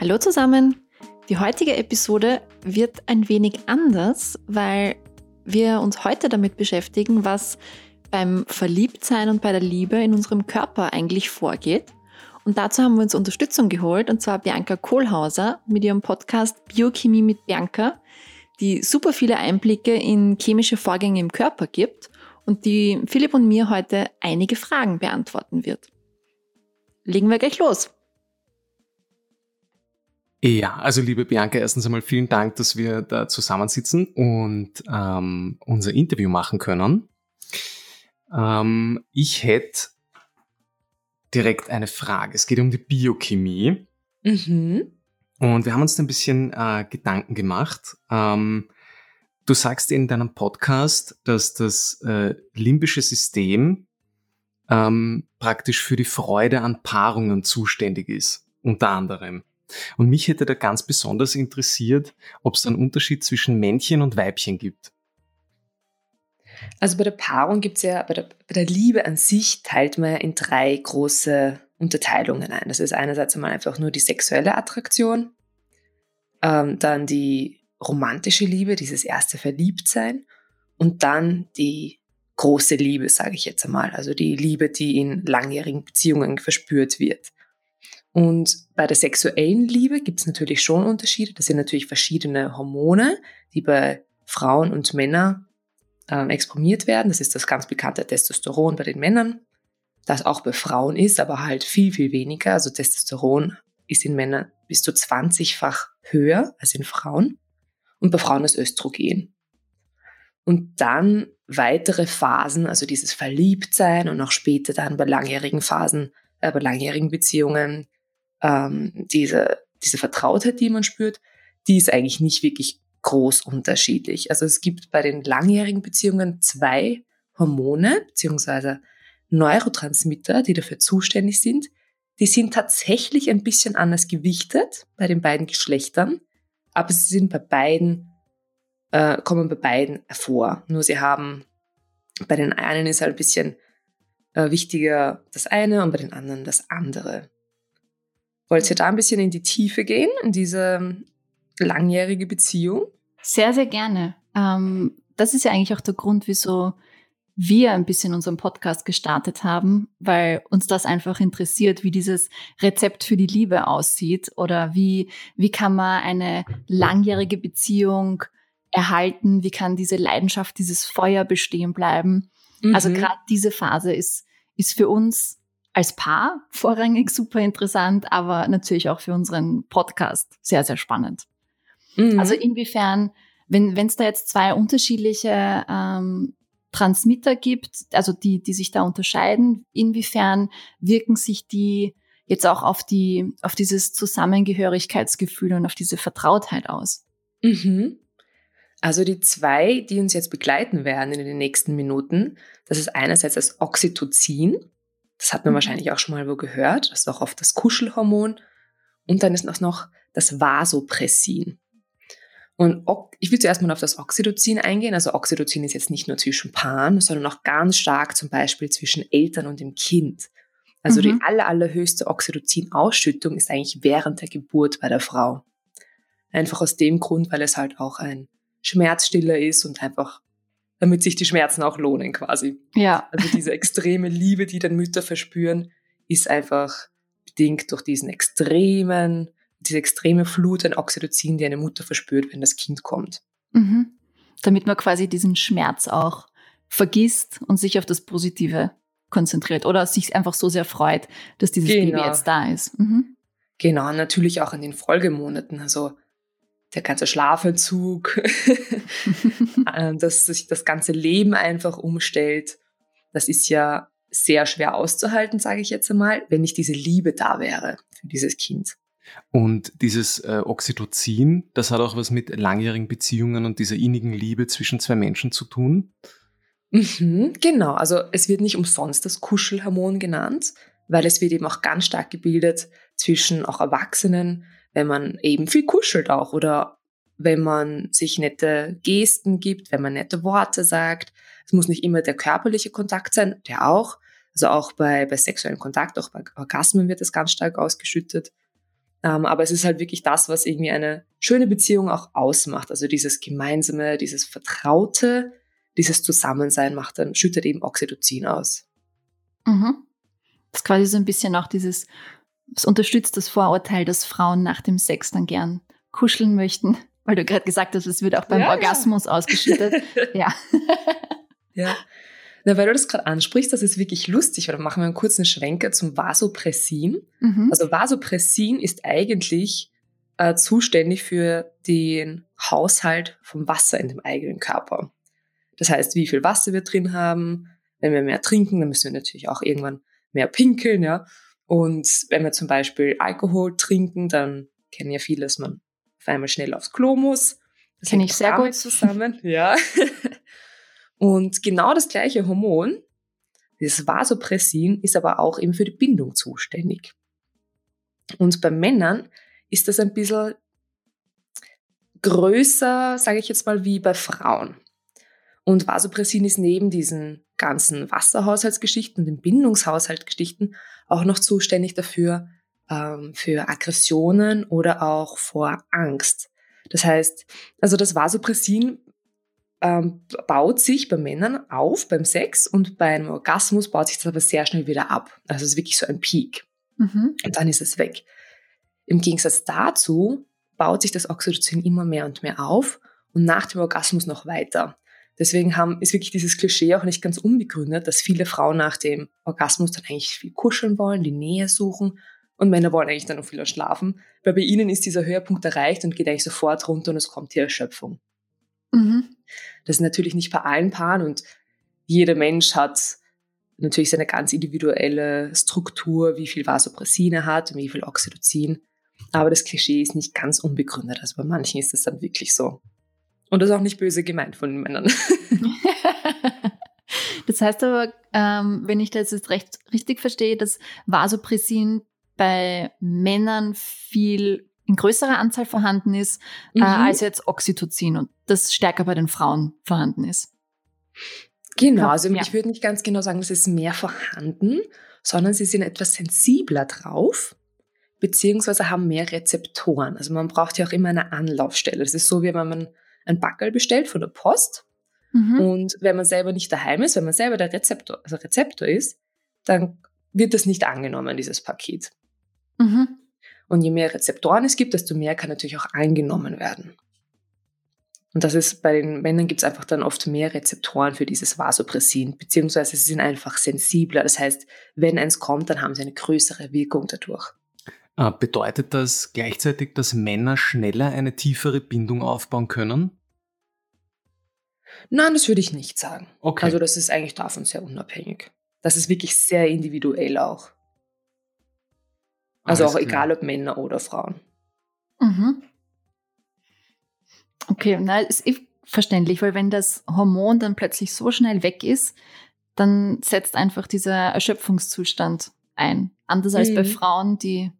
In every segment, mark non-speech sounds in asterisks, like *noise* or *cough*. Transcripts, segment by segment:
Hallo zusammen! Die heutige Episode wird ein wenig anders, weil wir uns heute damit beschäftigen, was beim Verliebtsein und bei der Liebe in unserem Körper eigentlich vorgeht. Und dazu haben wir uns Unterstützung geholt, und zwar Bianca Kohlhauser mit ihrem Podcast Biochemie mit Bianca, die super viele Einblicke in chemische Vorgänge im Körper gibt und die Philipp und mir heute einige Fragen beantworten wird. Legen wir gleich los. Ja, also liebe Bianca, erstens einmal vielen Dank, dass wir da zusammensitzen und ähm, unser Interview machen können. Ähm, ich hätte direkt eine Frage. Es geht um die Biochemie. Mhm. Und wir haben uns da ein bisschen äh, Gedanken gemacht. Ähm, du sagst in deinem Podcast, dass das äh, limbische System ähm, praktisch für die Freude an Paarungen zuständig ist, unter anderem. Und mich hätte da ganz besonders interessiert, ob es einen Unterschied zwischen Männchen und Weibchen gibt. Also bei der Paarung gibt es ja, bei der, bei der Liebe an sich teilt man in drei große Unterteilungen ein. Das ist einerseits einmal einfach nur die sexuelle Attraktion, ähm, dann die romantische Liebe, dieses erste Verliebtsein und dann die große Liebe, sage ich jetzt einmal, also die Liebe, die in langjährigen Beziehungen verspürt wird. Und bei der sexuellen Liebe gibt es natürlich schon Unterschiede. Das sind natürlich verschiedene Hormone, die bei Frauen und Männern ähm, exprimiert werden. Das ist das ganz bekannte Testosteron bei den Männern, das auch bei Frauen ist, aber halt viel, viel weniger. Also Testosteron ist in Männern bis zu 20-fach höher als in Frauen und bei Frauen das Östrogen. Und dann weitere Phasen, also dieses Verliebtsein und auch später dann bei langjährigen Phasen, äh, bei langjährigen Beziehungen, ähm, diese, diese Vertrautheit, die man spürt, die ist eigentlich nicht wirklich groß unterschiedlich. Also es gibt bei den langjährigen Beziehungen zwei Hormone beziehungsweise Neurotransmitter, die dafür zuständig sind. Die sind tatsächlich ein bisschen anders gewichtet bei den beiden Geschlechtern, aber sie sind bei beiden, äh, kommen bei beiden hervor. Nur sie haben, bei den einen ist halt ein bisschen äh, wichtiger das eine und bei den anderen das andere. Wollt ihr da ein bisschen in die Tiefe gehen, in diese langjährige Beziehung? Sehr, sehr gerne. Ähm, das ist ja eigentlich auch der Grund, wieso wir ein bisschen unseren Podcast gestartet haben, weil uns das einfach interessiert, wie dieses Rezept für die Liebe aussieht oder wie, wie kann man eine langjährige Beziehung erhalten, wie kann diese Leidenschaft, dieses Feuer bestehen bleiben. Also mhm. Also gerade diese Phase ist, ist für uns als Paar vorrangig super interessant, aber natürlich auch für unseren Podcast sehr, sehr spannend. Mhm. Also inwiefern, wenn es da jetzt zwei unterschiedliche ähm, Transmitter gibt, also die, die sich da unterscheiden, inwiefern wirken sich die jetzt auch auf die, auf dieses Zusammengehörigkeitsgefühl und auf diese Vertrautheit aus? Mhm. Also die zwei, die uns jetzt begleiten werden in den nächsten Minuten, das ist einerseits das Oxytocin. Das hat man mhm. wahrscheinlich auch schon mal wo gehört. Das ist auch oft das Kuschelhormon. Und dann ist noch das Vasopressin. Und ich will zuerst mal auf das Oxytocin eingehen. Also Oxytocin ist jetzt nicht nur zwischen Paaren, sondern auch ganz stark zum Beispiel zwischen Eltern und dem Kind. Also mhm. die aller, allerhöchste Oxytocin-Ausschüttung ist eigentlich während der Geburt bei der Frau. Einfach aus dem Grund, weil es halt auch ein Schmerzstiller ist und einfach damit sich die Schmerzen auch lohnen quasi. Ja. Also diese extreme Liebe, die dann Mütter verspüren, ist einfach bedingt durch diesen extremen, diese extreme Flut an Oxytocin, die eine Mutter verspürt, wenn das Kind kommt. Mhm. Damit man quasi diesen Schmerz auch vergisst und sich auf das Positive konzentriert oder sich einfach so sehr freut, dass dieses genau. Baby jetzt da ist. Mhm. Genau, natürlich auch in den Folgemonaten. Also der ganze Schlafentzug, *laughs* äh, dass sich das ganze Leben einfach umstellt. Das ist ja sehr schwer auszuhalten, sage ich jetzt einmal, wenn nicht diese Liebe da wäre für dieses Kind. Und dieses äh, Oxytocin, das hat auch was mit langjährigen Beziehungen und dieser innigen Liebe zwischen zwei Menschen zu tun? Mhm, genau, also es wird nicht umsonst das Kuschelhormon genannt, weil es wird eben auch ganz stark gebildet zwischen auch Erwachsenen, wenn man eben viel kuschelt auch oder wenn man sich nette Gesten gibt, wenn man nette Worte sagt. Es muss nicht immer der körperliche Kontakt sein, der auch. Also auch bei, bei sexuellem Kontakt, auch bei Orgasmen wird es ganz stark ausgeschüttet. Ähm, aber es ist halt wirklich das, was irgendwie eine schöne Beziehung auch ausmacht. Also dieses Gemeinsame, dieses Vertraute, dieses Zusammensein macht dann, schüttet eben Oxytocin aus. Mhm. Das ist quasi so ein bisschen auch dieses, es unterstützt das Vorurteil, dass Frauen nach dem Sex dann gern kuscheln möchten, *laughs* weil du gerade gesagt hast, es wird auch beim ja, Orgasmus ja. ausgeschüttet. *laughs* ja. ja. Na, weil du das gerade ansprichst, das ist wirklich lustig, weil dann machen wir einen kurzen Schwenker zum Vasopressin. Mhm. Also Vasopressin ist eigentlich äh, zuständig für den Haushalt vom Wasser in dem eigenen Körper. Das heißt, wie viel Wasser wir drin haben. Wenn wir mehr trinken, dann müssen wir natürlich auch irgendwann mehr pinkeln, ja. Und wenn wir zum Beispiel Alkohol trinken, dann kennen ja viele, dass man auf einmal schnell aufs Klo muss. Das kenne ich sehr gut zusammen, *laughs* ja. Und genau das gleiche Hormon, dieses Vasopressin, ist aber auch eben für die Bindung zuständig. Und bei Männern ist das ein bisschen größer, sage ich jetzt mal, wie bei Frauen. Und Vasopressin ist neben diesen ganzen Wasserhaushaltsgeschichten und den Bindungshaushaltsgeschichten auch noch zuständig dafür, ähm, für Aggressionen oder auch vor Angst. Das heißt, also das Vasopressin ähm, baut sich bei Männern auf beim Sex und beim Orgasmus baut sich das aber sehr schnell wieder ab. Also es ist wirklich so ein Peak. Mhm. Und dann ist es weg. Im Gegensatz dazu baut sich das Oxytocin immer mehr und mehr auf und nach dem Orgasmus noch weiter. Deswegen haben, ist wirklich dieses Klischee auch nicht ganz unbegründet, dass viele Frauen nach dem Orgasmus dann eigentlich viel kuscheln wollen, die Nähe suchen und Männer wollen eigentlich dann noch viel schlafen, weil bei ihnen ist dieser Höhepunkt erreicht und geht eigentlich sofort runter und es kommt die Erschöpfung. Mhm. Das ist natürlich nicht bei allen Paaren und jeder Mensch hat natürlich seine ganz individuelle Struktur, wie viel Vasopressin er hat und wie viel Oxytocin. Aber das Klischee ist nicht ganz unbegründet. Also bei manchen ist das dann wirklich so. Und das ist auch nicht böse gemeint von den Männern. *laughs* das heißt aber, ähm, wenn ich das jetzt recht richtig verstehe, dass Vasopressin bei Männern viel in größerer Anzahl vorhanden ist, äh, mhm. äh, als jetzt Oxytocin und das stärker bei den Frauen vorhanden ist. Genau, also ja. ich würde nicht ganz genau sagen, es ist mehr vorhanden, sondern sie sind etwas sensibler drauf beziehungsweise haben mehr Rezeptoren. Also man braucht ja auch immer eine Anlaufstelle. Das ist so, wie wenn man ein Backel bestellt von der Post. Mhm. Und wenn man selber nicht daheim ist, wenn man selber der Rezeptor, also Rezeptor ist, dann wird das nicht angenommen, dieses Paket. Mhm. Und je mehr Rezeptoren es gibt, desto mehr kann natürlich auch angenommen werden. Und das ist bei den Männern gibt es einfach dann oft mehr Rezeptoren für dieses Vasopressin, beziehungsweise sie sind einfach sensibler. Das heißt, wenn eins kommt, dann haben sie eine größere Wirkung dadurch. Äh, bedeutet das gleichzeitig, dass Männer schneller eine tiefere Bindung aufbauen können? Nein, das würde ich nicht sagen. Okay. Also das ist eigentlich davon sehr unabhängig. Das ist wirklich sehr individuell auch. Also Alles auch klar. egal ob Männer oder Frauen. Mhm. Okay, na, ist eh verständlich, weil wenn das Hormon dann plötzlich so schnell weg ist, dann setzt einfach dieser Erschöpfungszustand ein. Anders als mhm. bei Frauen, die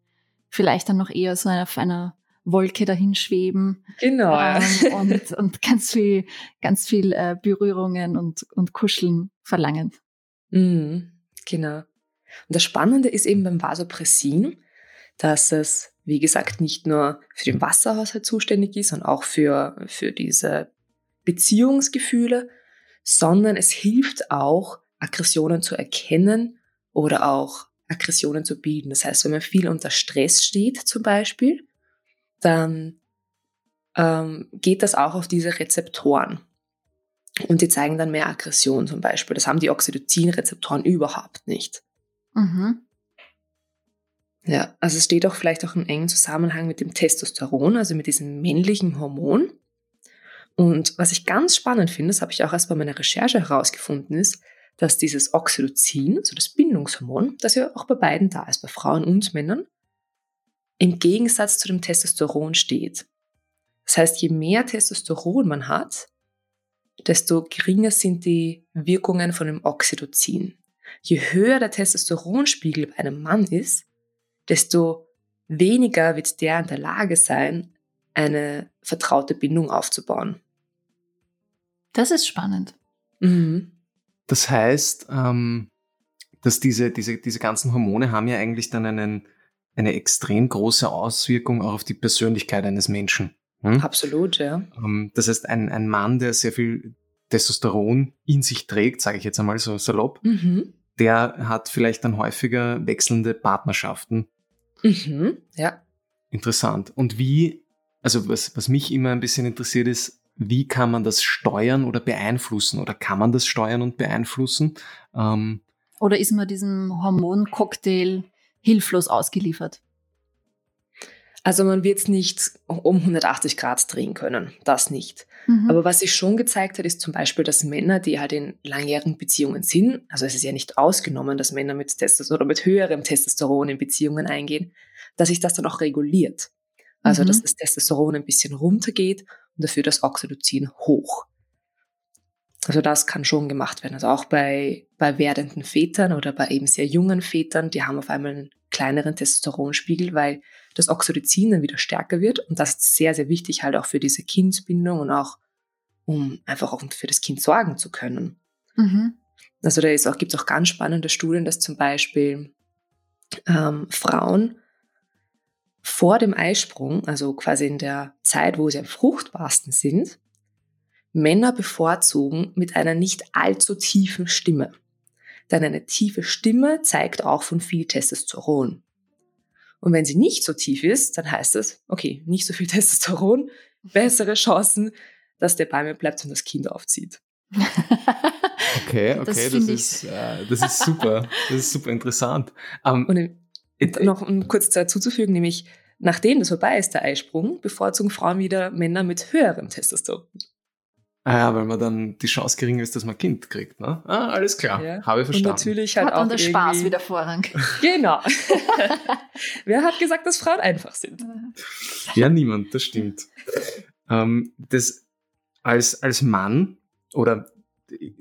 vielleicht dann noch eher so auf einer Wolke dahin schweben. Genau. Ähm, und, und ganz viel, ganz viel äh, Berührungen und, und Kuscheln verlangen. Mhm, genau. Und das Spannende ist eben beim Vasopressin, dass es, wie gesagt, nicht nur für den Wasserhaushalt zuständig ist und auch für, für diese Beziehungsgefühle, sondern es hilft auch, Aggressionen zu erkennen oder auch Aggressionen zu bilden. Das heißt, wenn man viel unter Stress steht zum Beispiel, dann ähm, geht das auch auf diese Rezeptoren. Und die zeigen dann mehr Aggression zum Beispiel. Das haben die Oxytocin-Rezeptoren überhaupt nicht. Mhm. Ja, also es steht auch vielleicht auch im engen Zusammenhang mit dem Testosteron, also mit diesem männlichen Hormon. Und was ich ganz spannend finde, das habe ich auch erst bei meiner Recherche herausgefunden, ist, dass dieses Oxytocin, also das Bindungshormon, das ja auch bei beiden da ist, bei Frauen und Männern, im Gegensatz zu dem Testosteron steht. Das heißt, je mehr Testosteron man hat, desto geringer sind die Wirkungen von dem Oxytocin. Je höher der Testosteronspiegel bei einem Mann ist, desto weniger wird der in der Lage sein, eine vertraute Bindung aufzubauen. Das ist spannend. Mhm. Das heißt, ähm, dass diese, diese, diese ganzen Hormone haben ja eigentlich dann einen, eine extrem große Auswirkung auch auf die Persönlichkeit eines Menschen. Hm? Absolut, ja. Ähm, das heißt, ein, ein Mann, der sehr viel Testosteron in sich trägt, sage ich jetzt einmal so salopp, Mhm. der hat vielleicht dann häufiger wechselnde Partnerschaften. Mhm. Ja. Interessant. Und wie, also was, was mich immer ein bisschen interessiert ist, wie kann man das steuern oder beeinflussen? Oder kann man das steuern und beeinflussen? Ähm, Oder ist man diesem Hormoncocktail hilflos ausgeliefert? Also man wird es nicht um 180 Grad drehen können. Das nicht. Mhm. Aber was sich schon gezeigt hat, ist zum Beispiel, dass Männer, die halt in langjährigen Beziehungen sind, also es ist ja nicht ausgenommen, dass Männer mit Testosteron oder mit höherem Testosteron in Beziehungen eingehen, dass sich das dann auch reguliert. Also Mhm. dass das Testosteron ein bisschen runtergeht und dafür das Oxytocin hoch. Also das kann schon gemacht werden. Also auch bei, bei werdenden Vätern oder bei eben sehr jungen Vätern, die haben auf einmal einen kleineren Testosteronspiegel, weil das Oxytocin dann wieder stärker wird. Und das ist sehr, sehr wichtig halt auch für diese Kindsbindung und auch, um einfach auch für das Kind sorgen zu können. Mhm. Also da auch, gibt es auch ganz spannende Studien, dass zum Beispiel ähm, Frauen vor dem Eisprung, also quasi in der Zeit, wo sie am fruchtbarsten sind, Männer bevorzugen mit einer nicht allzu tiefen Stimme. Denn eine tiefe Stimme zeigt auch von viel Testosteron. Und wenn sie nicht so tief ist, dann heißt es, okay, nicht so viel *laughs* Testosteron, bessere Chancen, dass der bei mir bleibt und das Kind aufzieht. okay, *laughs* Das okay, das, ich- ist, äh, das ist super. Das ist super interessant. Ähm, Und äh, noch um kurz dazu zu fügen, nämlich nachdem das vorbei ist, der Eisprung, bevorzugen Frauen wieder Männer mit höherem Testosteron. Ah ja, weil man dann die Chance geringer ist, dass man ein Kind kriegt. Ne? Ah, alles klar. Ja. Habe ich Und verstanden. natürlich halt Hat auch dann der Spaß wieder Vorrang. *laughs* Genau. *laughs* Wer hat gesagt, dass Frauen einfach sind? Ja, niemand, das stimmt. ähm, das als, als Mann oder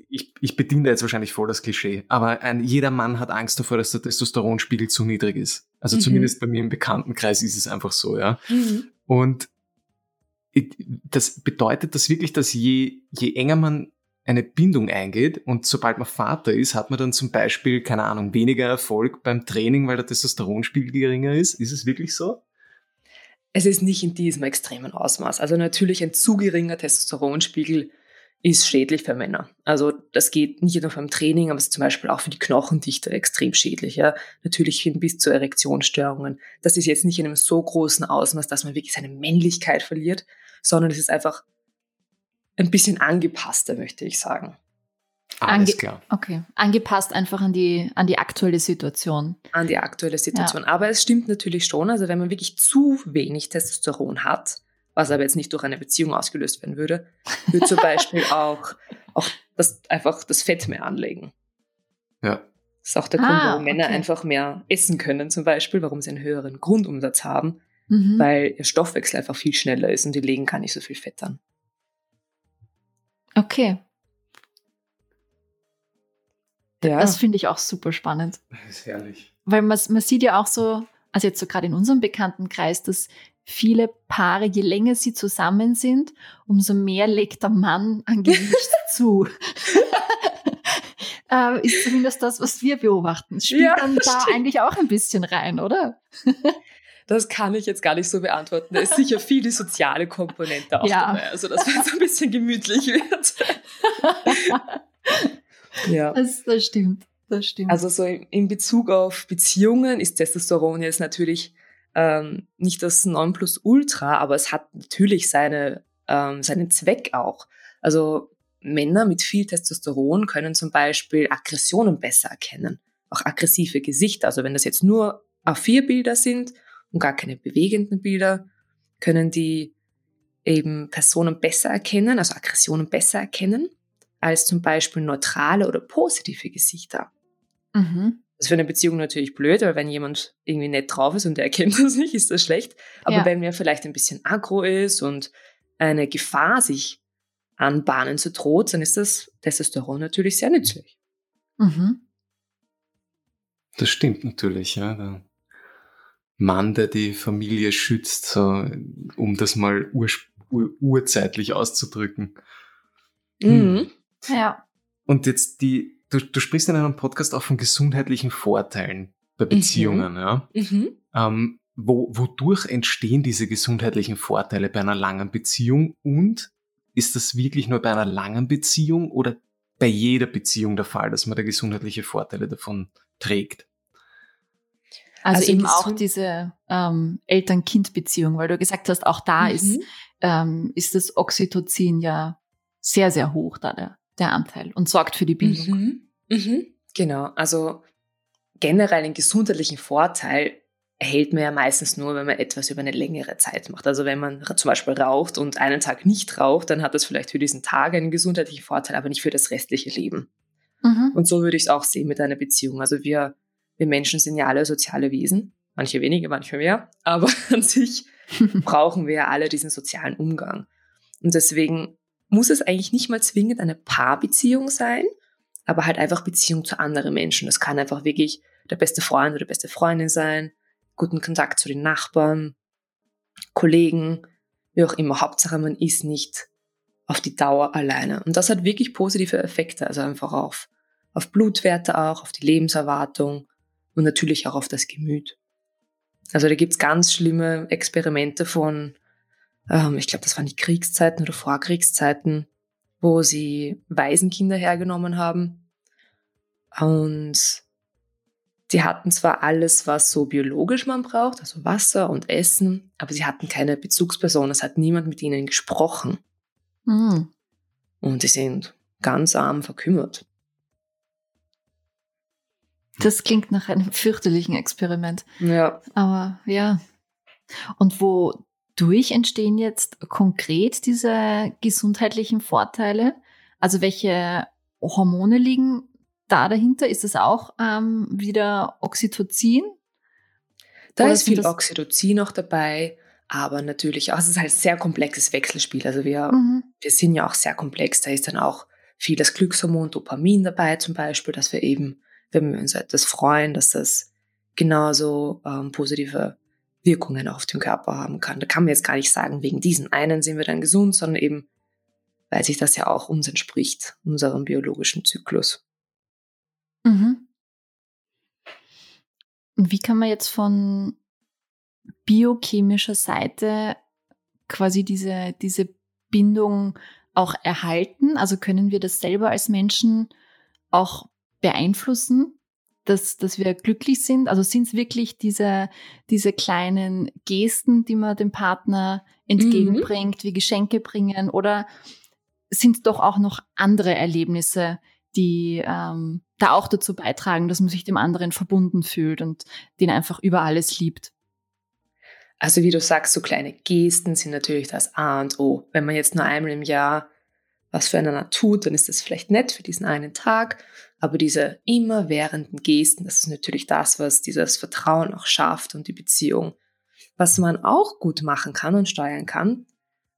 ich, ich bediene da jetzt wahrscheinlich voll das Klischee, aber ein, jeder Mann hat Angst davor, dass der Testosteronspiegel zu niedrig ist. Also Mhm. zumindest bei mir im Bekanntenkreis ist es einfach so, ja. Und ich- das bedeutet das wirklich, dass je, je enger man eine Bindung eingeht und sobald man Vater ist, hat man dann zum Beispiel, keine Ahnung, weniger Erfolg beim Training, weil der Testosteronspiegel geringer ist. Ist es wirklich so? Es ist nicht in diesem extremen Ausmaß. Also natürlich ein zu geringer Testosteronspiegel ist schädlich für Männer. Also das geht nicht nur beim Training, aber es ist zum Beispiel auch für die Knochendichte extrem schädlich. Ja? Natürlich hin bis zu Erektionsstörungen. Das ist jetzt nicht in einem so großen Ausmaß, dass man wirklich seine Männlichkeit verliert, sondern es ist einfach ein bisschen angepasster, möchte ich sagen. Alles Ange- klar. Okay, angepasst einfach an die, an die aktuelle Situation. an die aktuelle Situation. Aber es stimmt natürlich schon, also wenn man wirklich zu wenig Testosteron hat, was aber jetzt nicht durch eine Beziehung ausgelöst werden würde, würde zum Beispiel *laughs* auch, auch das, einfach das Fett mehr anlegen. Ja. Das ist auch der Ah, Grund, warum Männer okay. einfach mehr essen können, zum Beispiel, warum sie einen höheren Grundumsatz haben, Mhm. weil ihr Stoffwechsel einfach viel schneller ist und die legen gar nicht so viel Fett an. Okay, Ja, das finde ich auch super spannend. Das ist herrlich. Weil man, man sieht ja auch so, also jetzt so gerade in unserem Bekanntenkreis, dass viele Paare, je länger sie zusammen sind, umso mehr legt der Mann an Gewicht *laughs* zu. *laughs* äh, ist zumindest das, was wir beobachten. Spielt Ja, dann da stimmt. eigentlich auch ein bisschen rein, oder? *laughs* das kann ich jetzt gar nicht so beantworten. Da ist sicher viel die soziale Komponente auch Ja. dabei, also dass man so ein bisschen gemütlich wird. ja. Das, das stimmt. Das stimmt. Also so in in Bezug auf Beziehungen ist Testosteron jetzt natürlich ähm, nicht das Nonplusultra, aber es hat natürlich seine, ähm, seinen Zweck auch. Also Männer mit viel Testosteron können zum Beispiel Aggressionen besser erkennen, auch aggressive Gesichter. Also wenn das jetzt nur A4-Bilder sind und gar keine bewegenden Bilder, können die eben Personen besser erkennen, also Aggressionen besser erkennen, als zum Beispiel neutrale oder positive Gesichter. mhm. Das ist für eine Beziehung natürlich blöd, weil wenn jemand irgendwie nett drauf ist und der *laughs* erkennt das nicht, ist das schlecht. Aber Ja. wenn mir vielleicht ein bisschen aggro ist und eine Gefahr sich anbahnen zu droht, dann ist das Testosteron natürlich sehr nützlich. Mhm. Das stimmt natürlich, ja. Der Mann, der die Familie schützt, so, um das mal ur, ur, urzeitlich auszudrücken. Mhm. Ja. Und jetzt die, du, du sprichst in einem Podcast auch von gesundheitlichen Vorteilen bei. Beziehungen. Mhm. Ja. Mhm. Ähm, wo, wodurch entstehen diese gesundheitlichen Vorteile bei einer langen Beziehung und ist das wirklich nur bei einer langen Beziehung oder bei jeder Beziehung der Fall, dass man da gesundheitliche Vorteile davon trägt? Also, also eben auch diese ähm, Eltern-Kind-Beziehung, weil du gesagt hast, auch da mhm. ist, ähm, ist das Oxytocin ja sehr, sehr hoch, da der, der Anteil und sorgt für die Bindung. Mhm. Mhm. Genau, also generell einen gesundheitlichen Vorteil erhält man ja meistens nur, wenn man etwas über eine längere Zeit macht. Also wenn man zum Beispiel raucht und einen Tag nicht raucht, dann hat das vielleicht für diesen Tag einen gesundheitlichen Vorteil, aber nicht für das restliche Leben. Mhm. Und so würde ich es auch sehen mit einer Beziehung. Also wir, wir Menschen sind ja alle soziale Wesen, manche weniger, manche mehr, aber *laughs* an sich *laughs* brauchen wir ja alle diesen sozialen Umgang. Und deswegen muss es eigentlich nicht mal zwingend eine Paarbeziehung sein, aber halt einfach Beziehung zu anderen Menschen. Das kann einfach wirklich der beste Freund oder beste Freundin sein, guten Kontakt zu den Nachbarn, Kollegen, wie auch immer. Hauptsache, man ist nicht auf die Dauer alleine. Und das hat wirklich positive Effekte, also einfach auf, auf Blutwerte auch, auf die Lebenserwartung und natürlich auch auf das Gemüt. Also da gibt's ganz schlimme Experimente von, ähm, ich glaube, das waren die Kriegszeiten oder Vorkriegszeiten, wo sie Waisenkinder hergenommen haben. Und die hatten zwar alles, was so biologisch man braucht, also Wasser und Essen, aber sie hatten keine Bezugsperson. Es hat niemand mit ihnen gesprochen. Mhm. Und sie sind ganz arm verkümmert. Das klingt nach einem fürchterlichen Experiment. Ja. Aber ja. Und wodurch entstehen jetzt konkret diese gesundheitlichen Vorteile? Also welche Hormone liegen da dahinter? Ist es auch ähm, wieder Oxytocin? Da Oder ist viel Oxytocin noch dabei, aber natürlich auch, es ist halt ein sehr komplexes Wechselspiel. Also wir, mhm. wir sind ja auch sehr komplex. Da ist dann auch viel das Glückshormon Dopamin dabei zum Beispiel, dass wir eben, wenn wir uns etwas freuen, dass das genauso ähm, positive Wirkungen auf den Körper haben kann. Da kann man jetzt gar nicht sagen, wegen diesen einen sind wir dann gesund, sondern eben, weil sich das ja auch uns entspricht, unserem biologischen Zyklus. Mhm. Wie kann man jetzt von biochemischer Seite quasi diese, diese Bindung auch erhalten? Also können wir das selber als Menschen auch beeinflussen, dass, dass wir glücklich sind? Also sind es wirklich diese, diese kleinen Gesten, die man dem Partner entgegenbringt, mhm. wie Geschenke bringen? Oder sind es doch auch noch andere Erlebnisse, die ähm, da auch dazu beitragen, dass man sich dem anderen verbunden fühlt und den einfach über alles liebt. Also wie du sagst, so kleine Gesten sind natürlich das A und O. Wenn man jetzt nur einmal im Jahr was füreinander tut, dann ist das vielleicht nett für diesen einen Tag. Aber diese immerwährenden Gesten, das ist natürlich das, was dieses Vertrauen auch schafft und die Beziehung. Was man auch gut machen kann und steuern kann,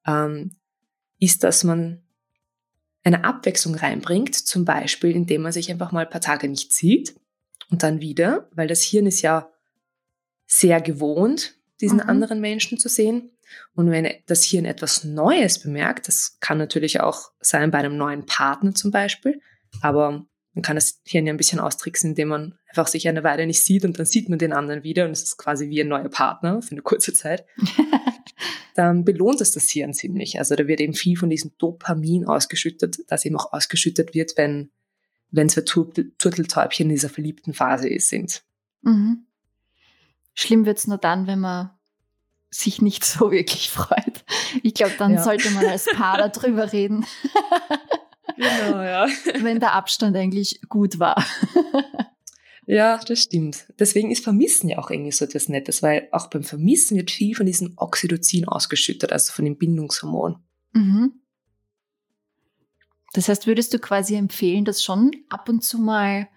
ähm, ist, dass man eine Abwechslung reinbringt, zum Beispiel indem man sich einfach mal ein paar Tage nicht sieht und dann wieder, weil das Hirn ist ja sehr gewohnt, diesen mhm. anderen Menschen zu sehen. Und wenn das Hirn etwas Neues bemerkt, das kann natürlich auch sein bei einem neuen Partner zum Beispiel, aber man kann das Hirn ja ein bisschen austricksen, indem man einfach sich eine Weile nicht sieht und dann sieht man den anderen wieder und es ist quasi wie ein neuer Partner für eine kurze Zeit. *laughs* dann belohnt es das Hirn ziemlich. Also da wird eben viel von diesem Dopamin ausgeschüttet, das eben auch ausgeschüttet wird, wenn, wenn zwei Turteltäubchen in dieser verliebten Phase sind. Mhm. Schlimm wird's nur dann, wenn man sich nicht so wirklich freut. Ich glaube, dann ja. sollte man als Paar *laughs* darüber reden. Genau, ja. *laughs* Wenn der Abstand eigentlich gut war. *laughs* Ja, das stimmt. Deswegen ist Vermissen ja auch irgendwie so etwas Nettes, weil auch beim Vermissen wird viel von diesem Oxytocin ausgeschüttet, also von dem Bindungshormon. Mhm. Das heißt, würdest du quasi empfehlen, das schon ab und zu mal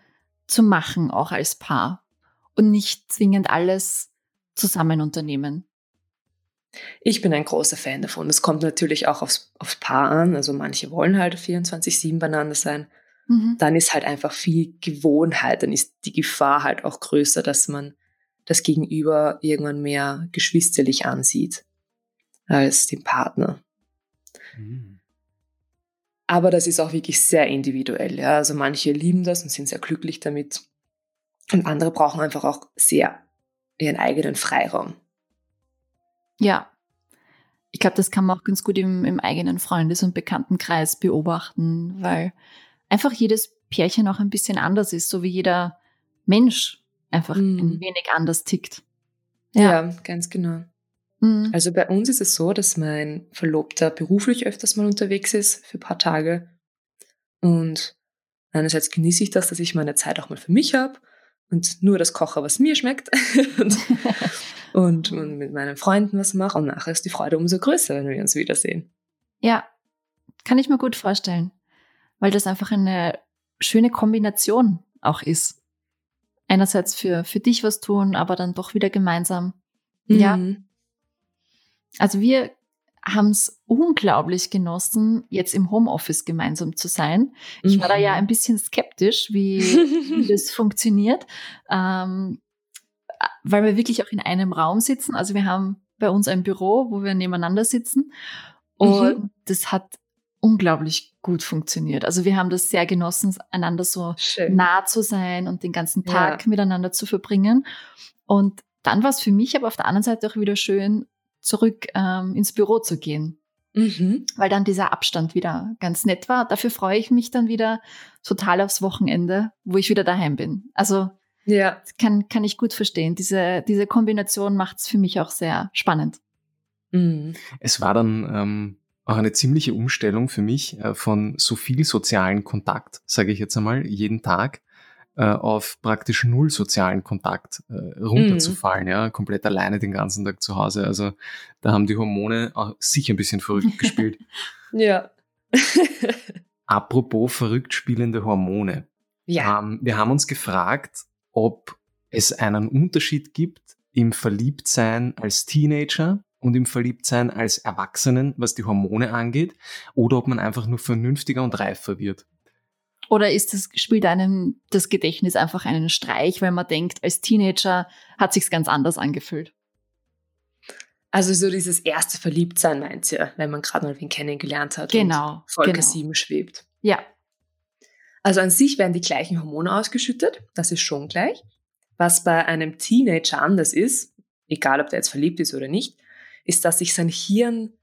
zu machen, auch als Paar und nicht zwingend alles zusammen unternehmen? Ich bin ein großer Fan davon. Das kommt natürlich auch aufs, aufs Paar an. Also manche wollen halt 24-7 beieinander sein. Mhm. dann ist halt einfach viel Gewohnheit, dann ist die Gefahr halt auch größer, dass man das Gegenüber irgendwann mehr geschwisterlich ansieht als den Partner. Mhm. Aber das ist auch wirklich sehr individuell. Ja? Also manche lieben das und sind sehr glücklich damit. Und andere brauchen einfach auch sehr ihren eigenen Freiraum. Ja. Ich glaube, das kann man auch ganz gut im, im eigenen Freundes- und Bekanntenkreis beobachten, weil einfach jedes Pärchen auch ein bisschen anders ist, so wie jeder Mensch einfach Mhm. ein wenig anders tickt. Ja, ganz genau. Mhm. Also bei uns ist es so, dass mein Verlobter beruflich öfters mal unterwegs ist für ein paar Tage. Und einerseits genieße ich das, dass ich meine Zeit auch mal für mich habe und nur das koche, was mir schmeckt. *laughs* und, und, und *laughs* mit meinen Freunden was mache. Und nachher ist die Freude umso größer, wenn wir uns wiedersehen. Ja, kann ich mir gut vorstellen, weil das einfach eine schöne Kombination auch ist. Einerseits für, für dich was tun, aber dann doch wieder gemeinsam. Ja. Mhm. Also wir haben es unglaublich genossen, jetzt im Homeoffice gemeinsam zu sein. Ich war da ja ein bisschen skeptisch, wie, *laughs* wie das funktioniert, ähm, weil wir wirklich auch in einem Raum sitzen. Also wir haben bei uns ein Büro, wo wir nebeneinander sitzen und Mhm. das hat unglaublich gut funktioniert. Also wir haben das sehr genossen, einander so Schön. nah zu sein und den ganzen Ja. Tag miteinander zu verbringen. Und dann war es für mich aber auf der anderen Seite auch wieder schön, zurück ähm, ins Büro zu gehen, Mhm. weil dann dieser Abstand wieder ganz nett war. Dafür freue ich mich dann wieder total aufs Wochenende, wo ich wieder daheim bin. Also Ja. kann, kann ich gut verstehen. Diese, diese Kombination macht es für mich auch sehr spannend. Mhm. Es war dann ähm, auch eine ziemliche Umstellung für mich äh, von so viel sozialen Kontakt, sage ich jetzt einmal, jeden Tag äh, auf praktisch null sozialen Kontakt äh, runterzufallen, ja, komplett alleine den ganzen Tag zu Hause. Also da haben die Hormone auch sicher ein bisschen verrückt gespielt. *laughs* Ja. *laughs* Apropos verrückt spielende Hormone. ja. Ähm, wir haben uns gefragt, ob es einen Unterschied gibt im Verliebtsein als Teenager und im Verliebtsein als Erwachsenen, was die Hormone angeht, oder ob man einfach nur vernünftiger und reifer wird. Oder ist das, spielt einem das Gedächtnis einfach einen Streich, weil man denkt, als Teenager hat sich's ganz anders angefühlt? Also so dieses erste Verliebtsein meint ihr, wenn man gerade mal wen kennengelernt hat Genau, und Folge genau. 7 schwebt. Ja. Also an sich werden die gleichen Hormone ausgeschüttet, das ist schon gleich. Was bei einem Teenager anders ist, egal ob der jetzt verliebt ist oder nicht, ist, dass sich sein Hirn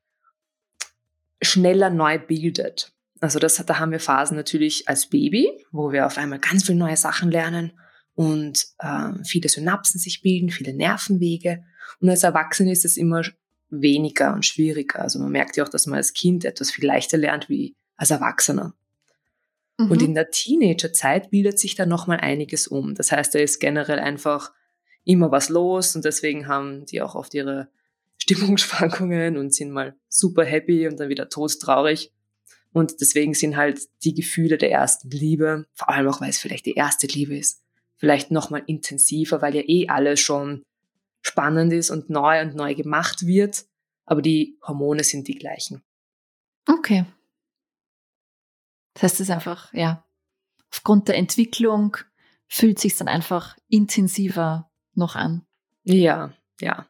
schneller neu bildet. Also das, da haben wir Phasen natürlich als Baby, wo wir auf einmal ganz viele neue Sachen lernen und ähm, viele Synapsen sich bilden, viele Nervenwege. Und als Erwachsene ist es immer weniger und schwieriger. Also man merkt ja auch, dass man als Kind etwas viel leichter lernt wie als Erwachsener. Mhm. Und in der Teenagerzeit bildet sich da nochmal einiges um. Das heißt, da ist generell einfach immer was los und deswegen haben die auch oft ihre *laughs* Stimmungsschwankungen und sind mal super happy und dann wieder todtraurig. Und deswegen sind halt die Gefühle der ersten Liebe, vor allem auch weil es vielleicht die erste Liebe ist, vielleicht nochmal intensiver, weil ja eh alles schon spannend ist und neu und neu gemacht wird. Aber die Hormone sind die gleichen. Okay. Das heißt, es ist einfach, ja, aufgrund der Entwicklung fühlt sich dann einfach intensiver noch an. Ja, ja.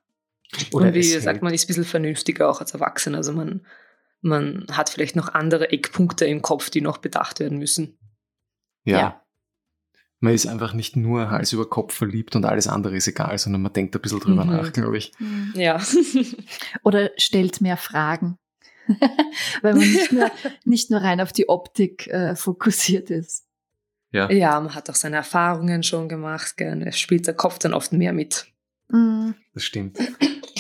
Oder und wie sagt man, ist ein bisschen vernünftiger auch als Erwachsener. Also man, man hat vielleicht noch andere Eckpunkte im Kopf, die noch bedacht werden müssen. Ja. Ja. Man ist einfach nicht nur Hals über Kopf verliebt und alles andere ist egal, sondern man denkt ein bisschen drüber Mhm. nach, glaube ich. Ja. *laughs* Oder stellt mehr Fragen. *laughs* Weil man nicht nur, *laughs* nicht nur rein auf die Optik äh, fokussiert ist. Ja. ja, man hat auch seine Erfahrungen schon gemacht. Gell? Es spielt der Kopf dann oft mehr mit. Mhm. Das stimmt.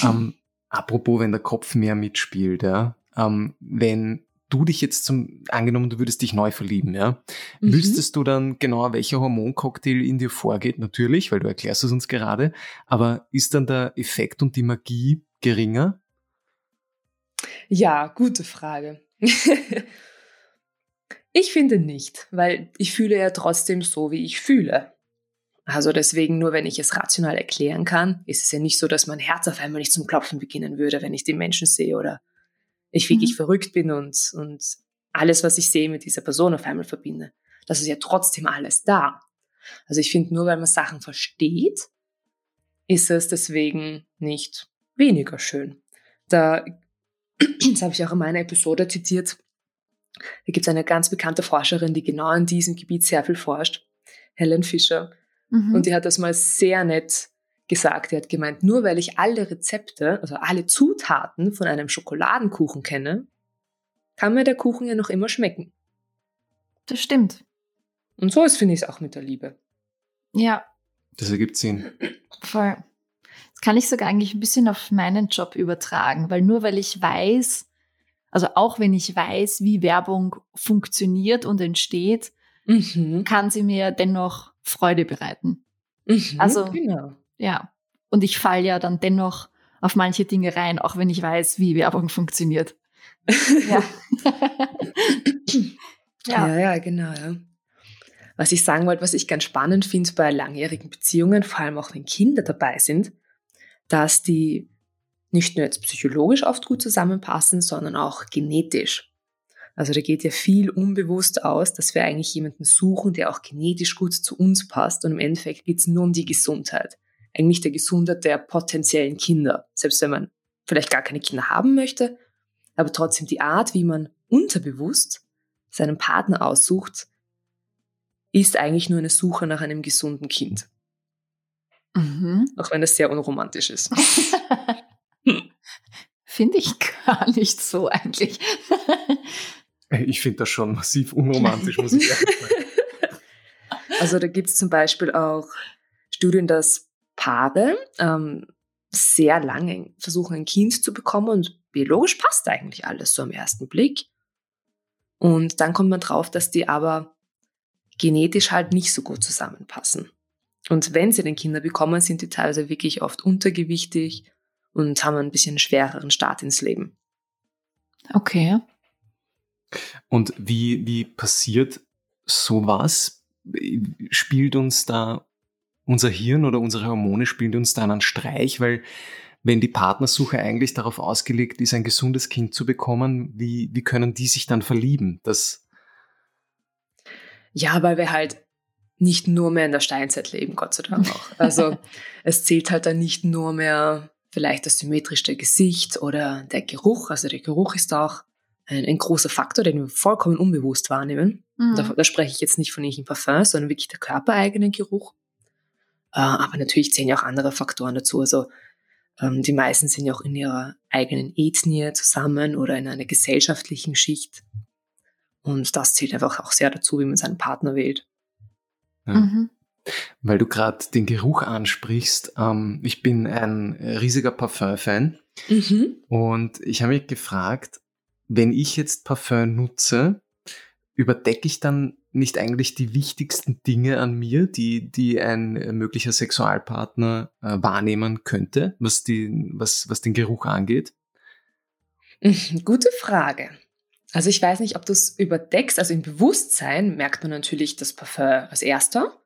ähm, apropos, wenn der Kopf mehr mitspielt, ja, ähm, wenn du dich jetzt zum, angenommen, du würdest dich neu verlieben, ja, Mhm. wüsstest du dann genau, welcher Hormoncocktail in dir vorgeht? Natürlich, weil du erklärst es uns gerade, aber ist dann der Effekt und die Magie geringer? Ja, gute Frage. *laughs* ich finde nicht, weil ich fühle ja trotzdem so, wie ich fühle. Also deswegen, nur wenn ich es rational erklären kann, ist es ja nicht so, dass mein Herz auf einmal nicht zum Klopfen beginnen würde, wenn ich die Menschen sehe oder ich wirklich Mhm. verrückt bin und, und alles, was ich sehe, mit dieser Person auf einmal verbinde. Das ist ja trotzdem alles da. Also ich finde, nur weil man Sachen versteht, ist es deswegen nicht weniger schön. Da, *clears throat* das habe ich auch in meiner Episode zitiert, da gibt es eine ganz bekannte Forscherin, die genau in diesem Gebiet sehr viel forscht, Helen Fischer. Mhm. Und die hat das mal sehr nett gesagt. Die hat gemeint, nur weil ich alle Rezepte, also alle Zutaten von einem Schokoladenkuchen kenne, kann mir der Kuchen ja noch immer schmecken. Das stimmt. Und so ist, finde ich es auch mit der Liebe. Ja. Das ergibt Sinn. Voll. Das kann ich sogar eigentlich ein bisschen auf meinen Job übertragen, weil nur weil ich weiß, also auch wenn ich weiß, wie Werbung funktioniert und entsteht, mhm. kann sie mir dennoch Freude bereiten. Mhm, also, genau. Ja. Und ich falle ja dann dennoch auf manche Dinge rein, auch wenn ich weiß, wie Werbung funktioniert. ja. *laughs* ja. ja, ja, genau. Ja. Was ich sagen wollte, was ich ganz spannend finde bei langjährigen Beziehungen, vor allem auch wenn Kinder dabei sind, dass die nicht nur jetzt psychologisch oft gut zusammenpassen, sondern auch genetisch. Also da geht ja viel unbewusst aus, dass wir eigentlich jemanden suchen, der auch genetisch gut zu uns passt. Und im Endeffekt geht es nur um die Gesundheit. Eigentlich der Gesundheit der potenziellen Kinder. Selbst wenn man vielleicht gar keine Kinder haben möchte, aber trotzdem die Art, wie man unterbewusst seinen Partner aussucht, ist eigentlich nur eine Suche nach einem gesunden Kind. Mhm. Auch wenn das sehr unromantisch ist. *laughs* Finde ich gar nicht so eigentlich. ich finde das schon massiv unromantisch, muss ich ehrlich sagen. *laughs* Also da gibt es zum Beispiel auch Studien, dass Paare ähm, sehr lange versuchen, ein Kind zu bekommen und biologisch passt eigentlich alles so am ersten Blick. Und dann kommt man drauf, dass die aber genetisch halt nicht so gut zusammenpassen. Und wenn sie den Kinder bekommen, sind die teilweise wirklich oft untergewichtig und haben ein bisschen schwereren Start ins Leben. Okay. Und wie, wie passiert sowas? Spielt uns da unser Hirn oder unsere Hormone spielt uns da einen Streich, weil wenn die Partnersuche eigentlich darauf ausgelegt ist, ein gesundes Kind zu bekommen, wie, wie können die sich dann verlieben? Das ja, weil wir halt nicht nur mehr in der Steinzeit leben, Gott sei Dank auch. *laughs* Also es zählt halt dann nicht nur mehr vielleicht das symmetrische Gesicht oder der Geruch. Also der Geruch ist auch ein, ein großer Faktor, den wir vollkommen unbewusst wahrnehmen. Mhm. Da, da, spreche ich jetzt nicht von irgendeinem Parfum, sondern wirklich der körpereigene Geruch. Äh, aber natürlich zählen ja auch andere Faktoren dazu. Also ähm, die meisten sind ja auch in ihrer eigenen Ethnie zusammen oder in einer gesellschaftlichen Schicht. Und das zählt einfach auch sehr dazu, wie man seinen Partner wählt. Ja. Mhm. Weil du gerade den Geruch ansprichst. Ähm, ich bin ein riesiger Parfum-Fan. Mhm. Und ich habe mich gefragt, wenn ich jetzt Parfum nutze, überdecke ich dann nicht eigentlich die wichtigsten Dinge an mir, die, die ein möglicher Sexualpartner äh, wahrnehmen könnte, was, die, was, was den Geruch angeht? Mhm, gute Frage. Also ich weiß nicht, ob du es überdeckst. Also im Bewusstsein merkt man natürlich das Parfum als erster,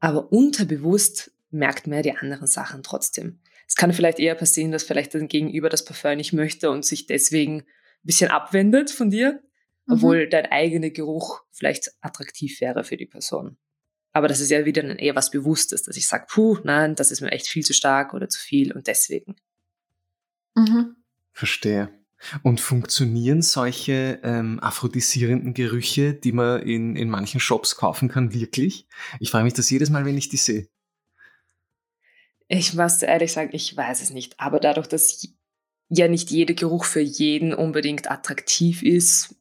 aber unterbewusst merkt man ja die anderen Sachen trotzdem. Es kann vielleicht eher passieren, dass vielleicht dein Gegenüber das Parfum nicht möchte und sich deswegen ein bisschen abwendet von dir, mhm. obwohl dein eigener Geruch vielleicht attraktiv wäre für die Person. Aber das ist ja wieder dann eher was Bewusstes, dass ich sage, puh, nein, das ist mir echt viel zu stark oder zu viel und deswegen. Mhm. Verstehe. Und funktionieren solche ähm, aphrodisierenden Gerüche, die man in, in manchen Shops kaufen kann, wirklich? Ich frage mich das jedes Mal, wenn ich die sehe. Ich muss ehrlich sagen, ich weiß es nicht. Aber dadurch, dass ja nicht jeder Geruch für jeden unbedingt attraktiv ist,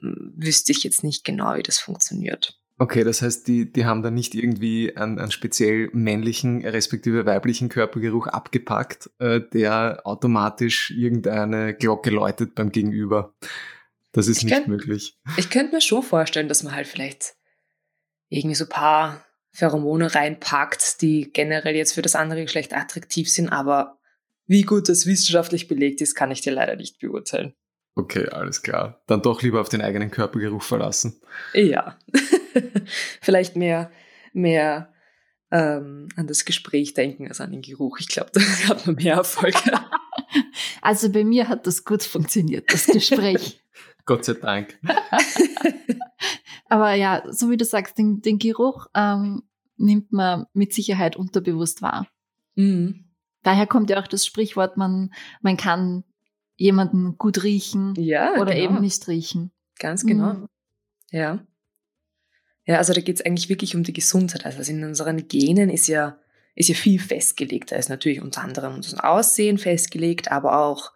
wüsste ich jetzt nicht genau, wie das funktioniert. Okay, das heißt, die, die haben da nicht irgendwie einen, einen speziell männlichen respektive weiblichen Körpergeruch abgepackt, äh, der automatisch irgendeine Glocke läutet beim Gegenüber. Das ist ich nicht könnt, möglich. Ich könnte mir schon vorstellen, dass man halt vielleicht irgendwie so ein paar Pheromone reinpackt, die generell jetzt für das andere Geschlecht attraktiv sind, aber wie gut das wissenschaftlich belegt ist, kann ich dir leider nicht beurteilen. Okay, alles klar. Dann doch lieber auf den eigenen Körpergeruch verlassen. Ja. *laughs* Vielleicht mehr, mehr ähm, an das Gespräch denken als an den Geruch. Ich glaube, *laughs* da hat man mehr Erfolg. *laughs* also bei mir hat das gut funktioniert, das Gespräch. Gott sei Dank. Aber ja, so wie du sagst, den, den Geruch ähm, nimmt man mit Sicherheit unterbewusst wahr. Mhm. Daher kommt ja auch das Sprichwort, man, man kann jemanden gut riechen ja, oder genau. eben nicht riechen. Ganz genau. Mhm. Ja. Ja, also da geht es eigentlich wirklich um die Gesundheit. Also in unseren Genen ist ja, ist ja viel festgelegt. Da ist natürlich unter anderem unser Aussehen festgelegt, aber auch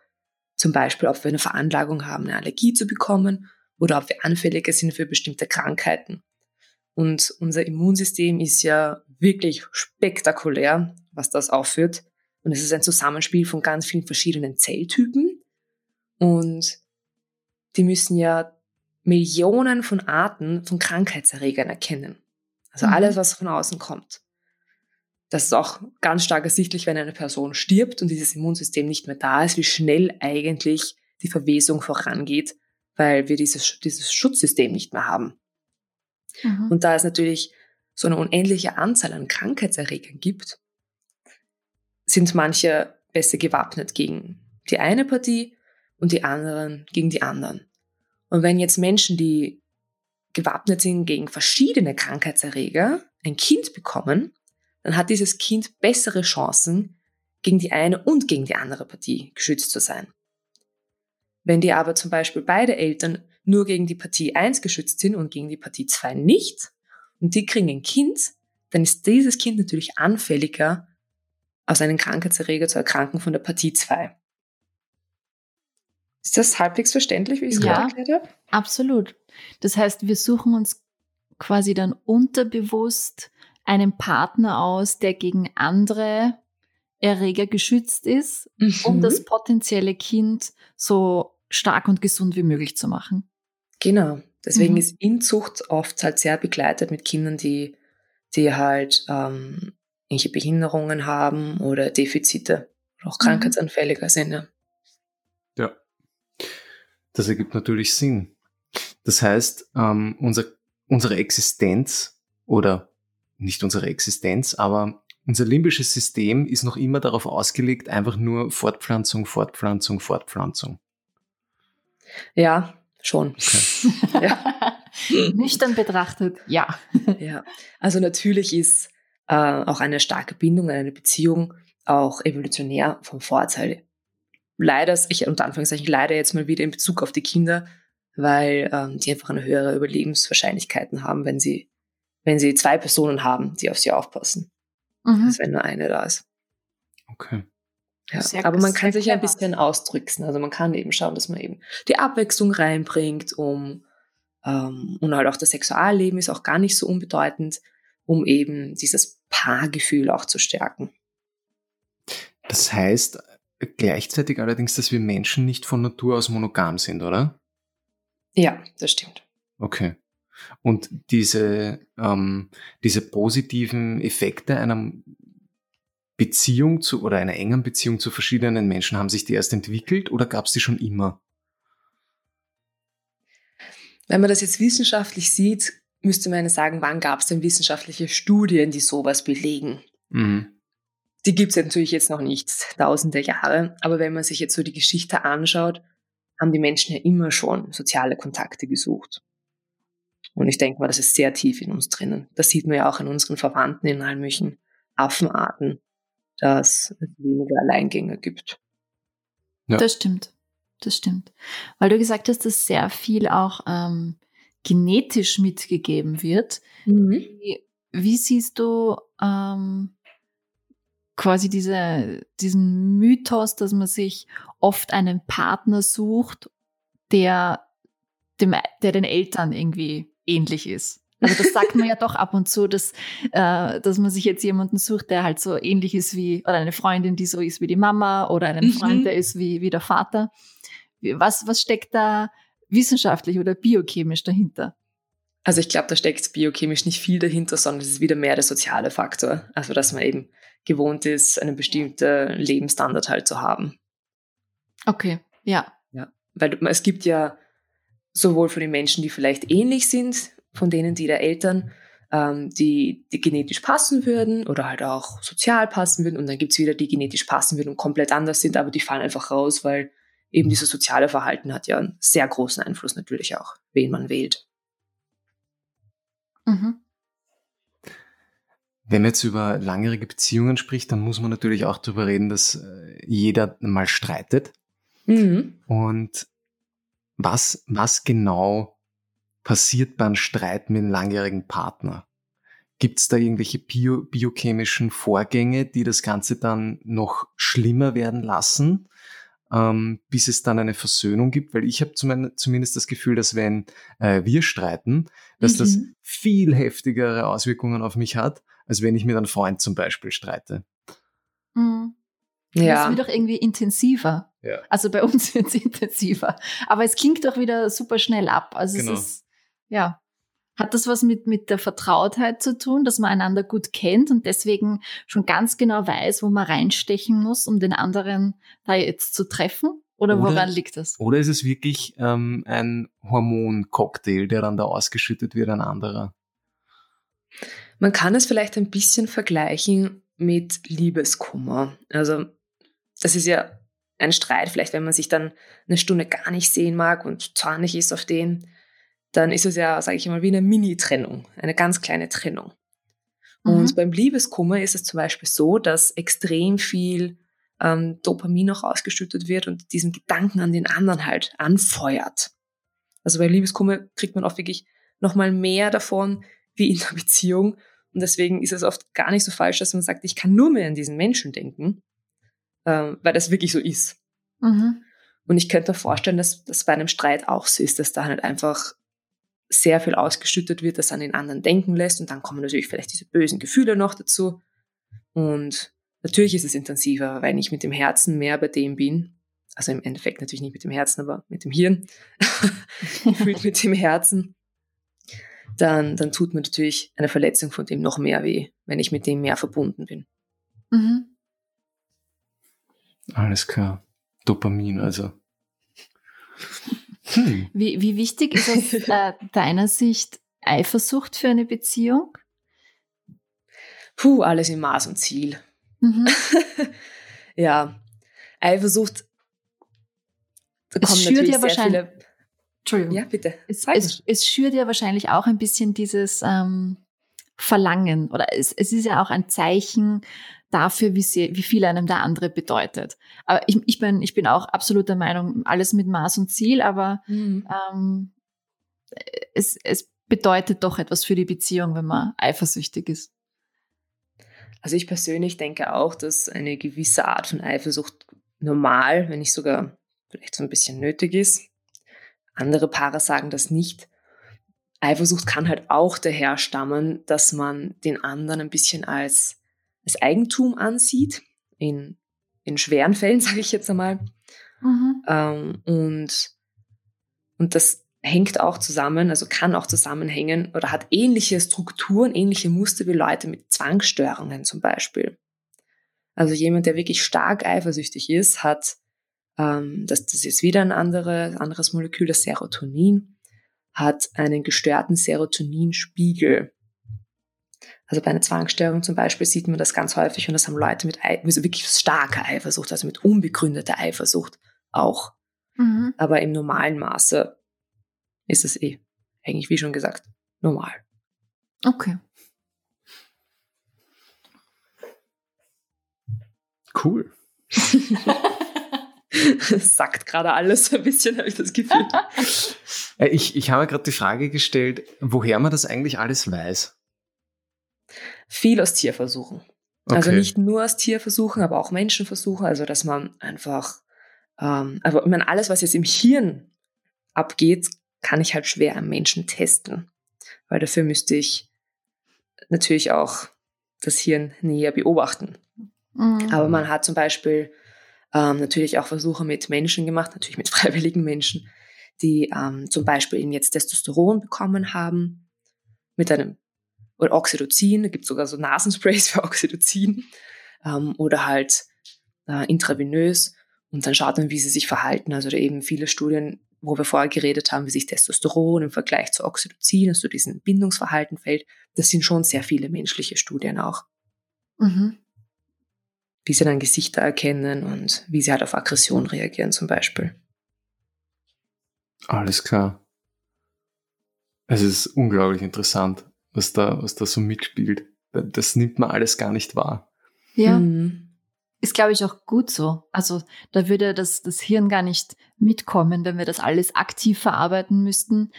zum Beispiel, ob wir eine Veranlagung haben, eine Allergie zu bekommen oder ob wir anfälliger sind für bestimmte Krankheiten. Und unser Immunsystem ist ja wirklich spektakulär, was das aufführt. Und es ist ein Zusammenspiel von ganz vielen verschiedenen Zelltypen. Und die müssen ja Millionen von Arten von Krankheitserregern erkennen. Also mhm. alles, was von außen kommt. Das ist auch ganz stark ersichtlich, wenn eine Person stirbt und dieses Immunsystem nicht mehr da ist, wie schnell eigentlich die Verwesung vorangeht, weil wir dieses, dieses Schutzsystem nicht mehr haben. Mhm. Und da es natürlich so eine unendliche Anzahl an Krankheitserregern gibt, sind manche besser gewappnet gegen die eine Partie und die anderen gegen die anderen. Und wenn jetzt Menschen, die gewappnet sind gegen verschiedene Krankheitserreger, ein Kind bekommen, dann hat dieses Kind bessere Chancen, gegen die eine und gegen die andere Partie geschützt zu sein. Wenn die aber zum Beispiel beide Eltern nur gegen die Partie 1 geschützt sind und gegen die Partie 2 nicht, und die kriegen ein Kind, dann ist dieses Kind natürlich anfälliger, aus einem Krankheitserreger zu erkranken von der Partie 2. Ist das halbwegs verständlich, wie ich es ja, gerade erklärt habe? Absolut. Das heißt, wir suchen uns quasi dann unterbewusst einen Partner aus, der gegen andere Erreger geschützt ist, mhm. um das potenzielle Kind so stark und gesund wie möglich zu machen. Genau. Deswegen mhm. ist Inzucht oft halt sehr begleitet mit Kindern, die, die halt ähm, irgendwelche Behinderungen haben oder Defizite oder auch mhm. krankheitsanfälliger sind. Ja. ja. Das ergibt natürlich Sinn. Das heißt, ähm, unser, unsere Existenz oder nicht unsere Existenz, aber unser limbisches System ist noch immer darauf ausgelegt, einfach nur Fortpflanzung, Fortpflanzung, Fortpflanzung. Ja, schon. Okay. *laughs* ja. Nüchtern betrachtet, ja. ja. Also natürlich ist äh, auch eine starke Bindung, eine Beziehung auch evolutionär vom Vorteil. Leider, ich unter Anführungszeichen leider jetzt mal wieder in Bezug auf die Kinder, weil ähm, die einfach eine höhere Überlebenswahrscheinlichkeiten haben, wenn sie, wenn sie zwei Personen haben, die auf sie aufpassen, mhm. als wenn nur eine da ist. Okay. Ja, sehr, aber man kann sich ja ein bisschen ausdrücken. Also man kann eben schauen, dass man eben die Abwechslung reinbringt, um ähm, und halt auch das Sexualleben ist auch gar nicht so unbedeutend, um eben dieses Paargefühl auch zu stärken. Das heißt gleichzeitig allerdings, dass wir Menschen nicht von Natur aus monogam sind, oder? Ja, das stimmt. Okay. Und diese, ähm, diese positiven Effekte einer Beziehung zu oder einer engen Beziehung zu verschiedenen Menschen, haben sich die erst entwickelt oder gab es die schon immer? Wenn man das jetzt wissenschaftlich sieht, müsste man sagen, wann gab es denn wissenschaftliche Studien, die sowas belegen? Mhm. Die gibt es natürlich jetzt noch nicht, tausende Jahre, aber wenn man sich jetzt so die Geschichte anschaut, haben die Menschen ja immer schon soziale Kontakte gesucht. Und ich denke mal, das ist sehr tief in uns drinnen. Das sieht man ja auch in unseren Verwandten in allen möglichen Affenarten, dass es weniger Alleingänger gibt. Ja. Das stimmt. Das stimmt. Weil du gesagt hast, dass sehr viel auch ähm, genetisch mitgegeben wird. Mhm. Wie, wie, siehst du ähm, quasi diese, diesen Mythos, dass man sich oft einen Partner sucht, der, dem, der den Eltern irgendwie ähnlich ist. Also das sagt man ja doch ab und zu, dass, äh, dass man sich jetzt jemanden sucht, der halt so ähnlich ist wie, oder eine Freundin, die so ist wie die Mama, oder einen Freund, mhm. der ist wie, wie der Vater. Was, was steckt da wissenschaftlich oder biochemisch dahinter? Also ich glaube, da steckt biochemisch nicht viel dahinter, sondern es ist wieder mehr der soziale Faktor. Also dass man eben gewohnt ist, einen bestimmten Lebensstandard halt zu haben. Okay, ja. Ja, weil es gibt ja sowohl von den Menschen, die vielleicht ähnlich sind, von denen, die der Eltern, ähm, die, die genetisch passen würden oder halt auch sozial passen würden. Und dann gibt es wieder die genetisch passen würden und komplett anders sind, aber die fallen einfach raus, weil eben dieses soziale Verhalten hat ja einen sehr großen Einfluss natürlich auch, wen man wählt. Mhm. Wenn man jetzt über langjährige Beziehungen spricht, dann muss man natürlich auch darüber reden, dass äh, jeder mal streitet. Mhm. Und was, was genau passiert beim Streit mit einem langjährigen Partner? Gibt es da irgendwelche bio, biochemischen Vorgänge, die das Ganze dann noch schlimmer werden lassen, ähm, bis es dann eine Versöhnung gibt? Weil ich habe zumindest das Gefühl, dass wenn äh, wir streiten, dass mhm. das viel heftigere Auswirkungen auf mich hat, als wenn ich mit einem Freund zum Beispiel streite. Mhm. Ja. Das wird doch irgendwie intensiver. Ja. Also bei *laughs* uns wird es intensiver. Aber es klingt doch wieder super schnell ab. Also genau. es ist, ja. Hat das was mit, mit der Vertrautheit zu tun, dass man einander gut kennt und deswegen schon ganz genau weiß, wo man reinstechen muss, um den anderen da jetzt zu treffen? Oder, oder woran liegt das? Oder ist es wirklich ähm, ein Hormoncocktail, der dann da ausgeschüttet wird, ein anderer? Man kann es vielleicht ein bisschen vergleichen mit Liebeskummer. Also das ist ja ein Streit, vielleicht wenn man sich dann eine Stunde gar nicht sehen mag und zornig ist auf den, dann ist es ja, sage ich mal, wie eine Mini-Trennung, eine ganz kleine Trennung. Mhm. Und beim Liebeskummer ist es zum Beispiel so, dass extrem viel ähm, Dopamin noch ausgeschüttet wird und diesen Gedanken an den anderen halt anfeuert. Also bei Liebeskummer kriegt man auch wirklich nochmal mehr davon wie in der Beziehung. Und deswegen ist es oft gar nicht so falsch, dass man sagt, ich kann nur mehr an diesen Menschen denken, ähm, weil das wirklich so ist. Mhm. Und ich könnte mir vorstellen, dass das bei einem Streit auch so ist, dass da halt einfach sehr viel ausgeschüttet wird, das an den anderen denken lässt und dann kommen natürlich vielleicht diese bösen Gefühle noch dazu. Und natürlich ist es intensiver, wenn ich mit dem Herzen mehr bei dem bin. Also im Endeffekt natürlich nicht mit dem Herzen, aber mit dem Hirn. *laughs* Gefühlt mit dem Herzen. Dann, dann tut mir natürlich eine Verletzung von dem noch mehr weh, wenn ich mit dem mehr verbunden bin. Mhm. Alles klar. Dopamin, also. *laughs* Hm. Wie, wie wichtig ist aus *laughs* äh, deiner Sicht Eifersucht für eine Beziehung? Puh, alles im Maß und Ziel. Mhm. *laughs* ja, Eifersucht. Da kommen natürlich ja sehr viele. Entschuldigung. Ja, bitte. Es, es, es, schürt ja wahrscheinlich auch ein bisschen dieses ähm, Verlangen oder es, es ist ja auch ein Zeichen dafür, wie, sie, wie viel einem der andere bedeutet. Aber ich, ich, bin, ich bin auch absolut der Meinung, alles mit Maß und Ziel, aber mhm. ähm, es, es bedeutet doch etwas für die Beziehung, wenn man eifersüchtig ist. Also ich persönlich denke auch, dass eine gewisse Art von Eifersucht normal, wenn nicht sogar vielleicht so ein bisschen nötig ist. Andere Paare sagen das nicht. Eifersucht kann halt auch daher stammen, dass man den anderen ein bisschen als als Eigentum ansieht, in, in schweren Fällen, *laughs* sage ich jetzt einmal. Mhm. Ähm, und, und das hängt auch zusammen, also kann auch zusammenhängen oder hat ähnliche Strukturen, ähnliche Muster wie Leute mit Zwangsstörungen zum Beispiel. Also jemand, der wirklich stark eifersüchtig ist, hat, ähm, das, das ist wieder ein andere, anderes Molekül, das Serotonin, hat einen gestörten Serotoninspiegel. Also bei einer Zwangsstörung zum Beispiel sieht man das ganz häufig und das haben Leute mit also wirklich starker Eifersucht, also mit unbegründeter Eifersucht auch. Mhm. Aber im normalen Maße ist es eh eigentlich, wie schon gesagt, normal. Okay. Cool. *laughs* das *laughs* sagt gerade alles ein bisschen, habe ich das Gefühl. Äh, ich, ich habe gerade die Frage gestellt, woher man das eigentlich alles weiß. Viel aus Tierversuchen. Also okay. Also nicht nur aus Tierversuchen, aber auch Menschenversuche. Also dass man einfach, ähm, also ich meine, alles, was jetzt im Hirn abgeht, kann ich halt schwer am Menschen testen. Weil dafür müsste ich natürlich auch das Hirn näher beobachten. Mhm. Aber man hat zum Beispiel ähm, natürlich auch Versuche mit Menschen gemacht, natürlich mit *laughs* freiwilligen Menschen, die ähm, zum Beispiel eben jetzt Testosteron bekommen haben, mit einem oder Oxytocin, da gibt sogar so Nasensprays *laughs* für Oxytocin ähm, oder halt äh, intravenös und dann schaut man, wie sie sich verhalten. Also eben viele Studien, wo wir vorher geredet haben, wie sich Testosteron im Vergleich zu Oxytocin, also diesen Bindungsverhalten fällt, das sind schon sehr viele menschliche Studien auch. Mhm. Wie sie dann Gesichter erkennen und wie sie halt auf Aggression reagieren zum Beispiel. Alles klar. Es ist unglaublich interessant was da, was da so mitspielt. Das nimmt man alles gar nicht wahr. Ja. Mhm. Ist, glaube ich, auch gut so. Also da würde das, das Hirn gar nicht mitkommen, wenn wir das alles aktiv verarbeiten müssten.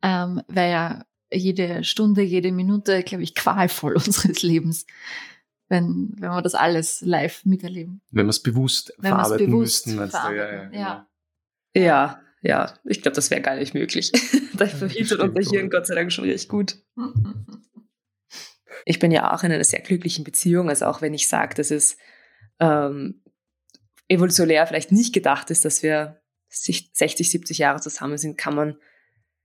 ähm, wäre ja jede Stunde, jede Minute, glaube ich, qualvoll *laughs* unseres Lebens, wenn, wenn wir das alles live miterleben. Wenn wir es bewusst Wenn verarbeiten bewusst müssten. meinst du? verarbeiten, genau. ja. Ja, ja, ich glaube, das wäre gar nicht möglich. *laughs* da verhindert unser Hirn. Gott sei Dank schon recht gut. Ich bin ja auch in einer sehr glücklichen Beziehung, also auch wenn ich sage, dass es ähm, evolutionär vielleicht nicht gedacht ist, dass wir sich 60, 70 Jahre zusammen sind, kann man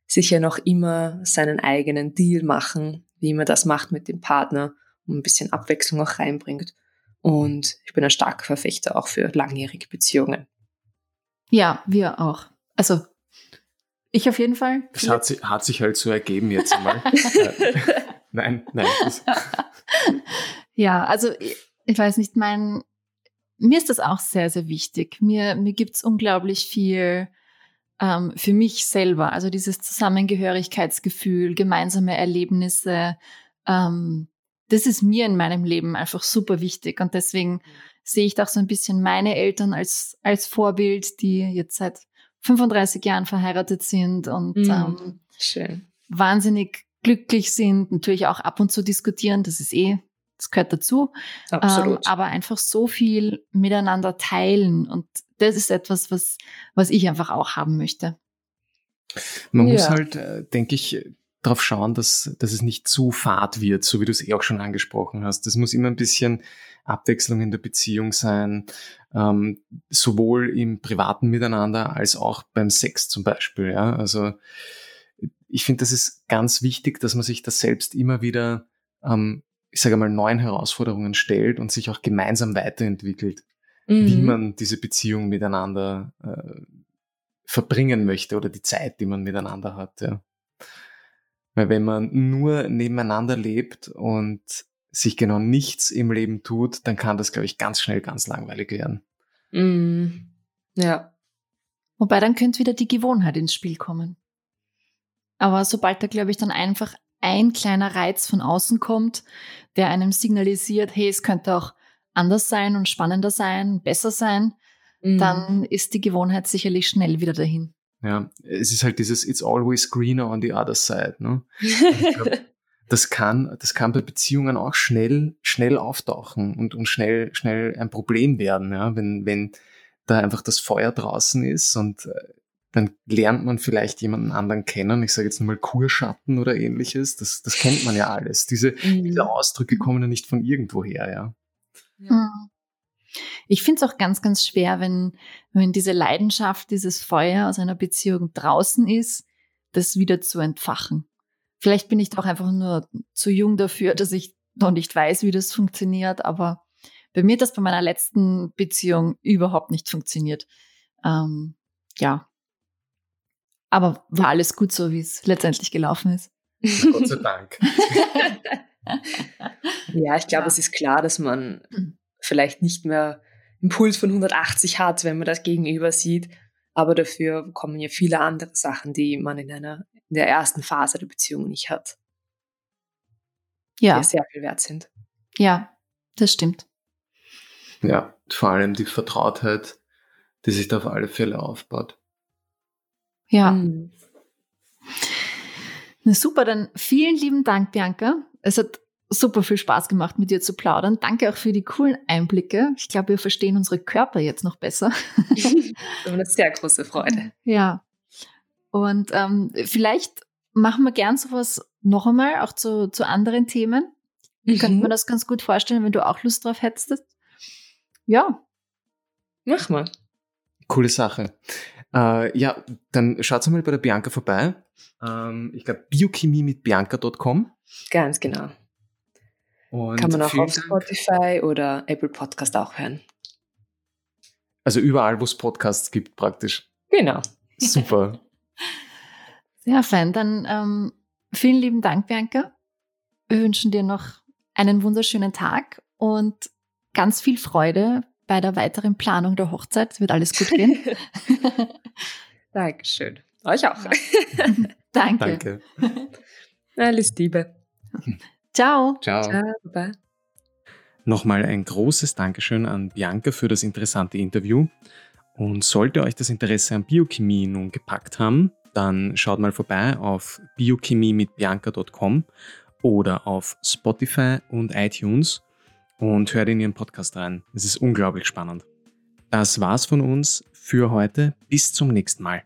sicher noch immer seinen eigenen Deal machen, wie man das macht mit dem Partner und ein bisschen Abwechslung auch reinbringt. Und ich bin ein starker Verfechter auch für langjährige Beziehungen. Ja, wir auch. Also, ich auf jeden Fall. Das hat, sich- hat sich halt so ergeben jetzt einmal. *laughs* Äh, nein, nein. Ja, also ich, ich weiß nicht, mein, mir ist das auch sehr, sehr wichtig. Mir, mir gibt's unglaublich viel ähm, für mich selber. Also dieses Zusammengehörigkeitsgefühl, gemeinsame Erlebnisse, ähm, das ist mir in meinem Leben einfach super wichtig. Und deswegen sehe ich da auch so ein bisschen meine Eltern als, als Vorbild, die jetzt seit 35 Jahren verheiratet sind und Mhm. ähm, Schön. wahnsinnig glücklich sind, natürlich auch ab und zu diskutieren, das ist eh, das gehört dazu, Absolut. ähm, aber einfach so viel miteinander teilen und das ist etwas, was, was ich einfach auch haben möchte. man muss Ja. halt, äh, denke ich, darauf schauen, dass, dass es nicht zu fad wird, so wie du es eh auch schon angesprochen hast. Es muss immer ein bisschen Abwechslung in der Beziehung sein, ähm, sowohl im privaten Miteinander als auch beim Sex zum Beispiel. Ja? Also ich finde, das ist ganz wichtig, dass man sich das selbst immer wieder, ähm, ich sage mal, neuen Herausforderungen stellt und sich auch gemeinsam weiterentwickelt, wie Mhm. man diese Beziehung miteinander äh, verbringen möchte oder die Zeit, die man miteinander hat. Ja. Weil wenn man nur nebeneinander lebt und sich genau nichts im Leben tut, dann kann das, glaube ich, ganz schnell ganz langweilig werden. Mhm. Ja. Wobei dann könnte wieder die Gewohnheit ins Spiel kommen. Aber sobald da, glaube ich, dann einfach ein kleiner Reiz von außen kommt, der einem signalisiert, hey, es könnte auch anders sein und spannender sein, besser sein, Mhm. dann ist die Gewohnheit sicherlich schnell wieder dahin. Ja, es ist halt dieses It's always greener on the other side. Ne? glaub, *laughs* Das kann, das kann bei Beziehungen auch schnell, schnell auftauchen und, und schnell, schnell ein Problem werden, ja? wenn, wenn da einfach das Feuer draußen ist und äh, dann lernt man vielleicht jemanden anderen kennen. Ich sage jetzt nochmal Kurschatten oder ähnliches. Das, das kennt man ja alles. Diese, Mhm. diese Ausdrücke kommen ja nicht von irgendwoher, ja. Mhm. Ich finde es auch ganz, ganz schwer, wenn, wenn diese Leidenschaft, dieses Feuer aus einer Beziehung draußen ist, das wieder zu entfachen. Vielleicht bin ich doch einfach nur zu jung dafür, dass ich noch nicht weiß, wie das funktioniert, aber bei mir hat das bei meiner letzten Beziehung überhaupt nicht funktioniert. Ähm, ja. Aber war alles gut so, wie es letztendlich gelaufen ist. Gott sei Dank. *laughs* Ja, ich glaube, Ja. es ist klar, dass man Mhm. Vielleicht nicht mehr einen Puls von 180 hat, wenn man das Gegenüber sieht. Aber dafür kommen ja viele andere Sachen, die man in einer in der ersten Phase der Beziehung nicht hat, die Ja, ja sehr viel wert sind. ja, das stimmt. Ja, vor allem die Vertrautheit, die sich da auf alle Fälle aufbaut. Ja. Mhm. Na super, dann vielen lieben Dank, Bianca. Es hat super viel Spaß gemacht, mit dir zu plaudern. Danke auch für die coolen Einblicke. Ich glaube, wir verstehen unsere Körper jetzt noch besser. *laughs* Das war eine sehr große Freude. Ja. Und ähm, vielleicht machen wir gern sowas noch einmal, auch zu, zu anderen Themen. Ich könnte mir das ganz gut vorstellen, wenn du auch Lust drauf hättest. Ja, Mach mal. Coole Sache. Äh, ja, dann schaut mal bei der Bianca vorbei. Ähm, ich glaube, biochemie mit bianca.com. Ganz genau. Und Kann man auch auf Dank. Spotify oder Apple Podcast auch hören. Also überall, wo es Podcasts gibt, praktisch. Genau. Super. *laughs* sehr fein. Dann ähm, vielen lieben Dank, Bianca. Wir wünschen dir noch einen wunderschönen Tag und ganz viel Freude bei der weiteren Planung der Hochzeit. Es wird alles gut gehen. *laughs* Dankeschön. Euch auch. *laughs* Danke. Danke. Alles Liebe. Ciao. Ciao. Ciao. Baba. Nochmal ein großes Dankeschön an Bianca für das interessante Interview. Und sollte euch das Interesse an Biochemie nun gepackt haben, dann schaut mal vorbei auf biochemie mit bianca.com oder auf Spotify und iTunes und hört in ihren Podcast rein. Es ist unglaublich spannend. Das war's von uns für heute. Bis zum nächsten Mal.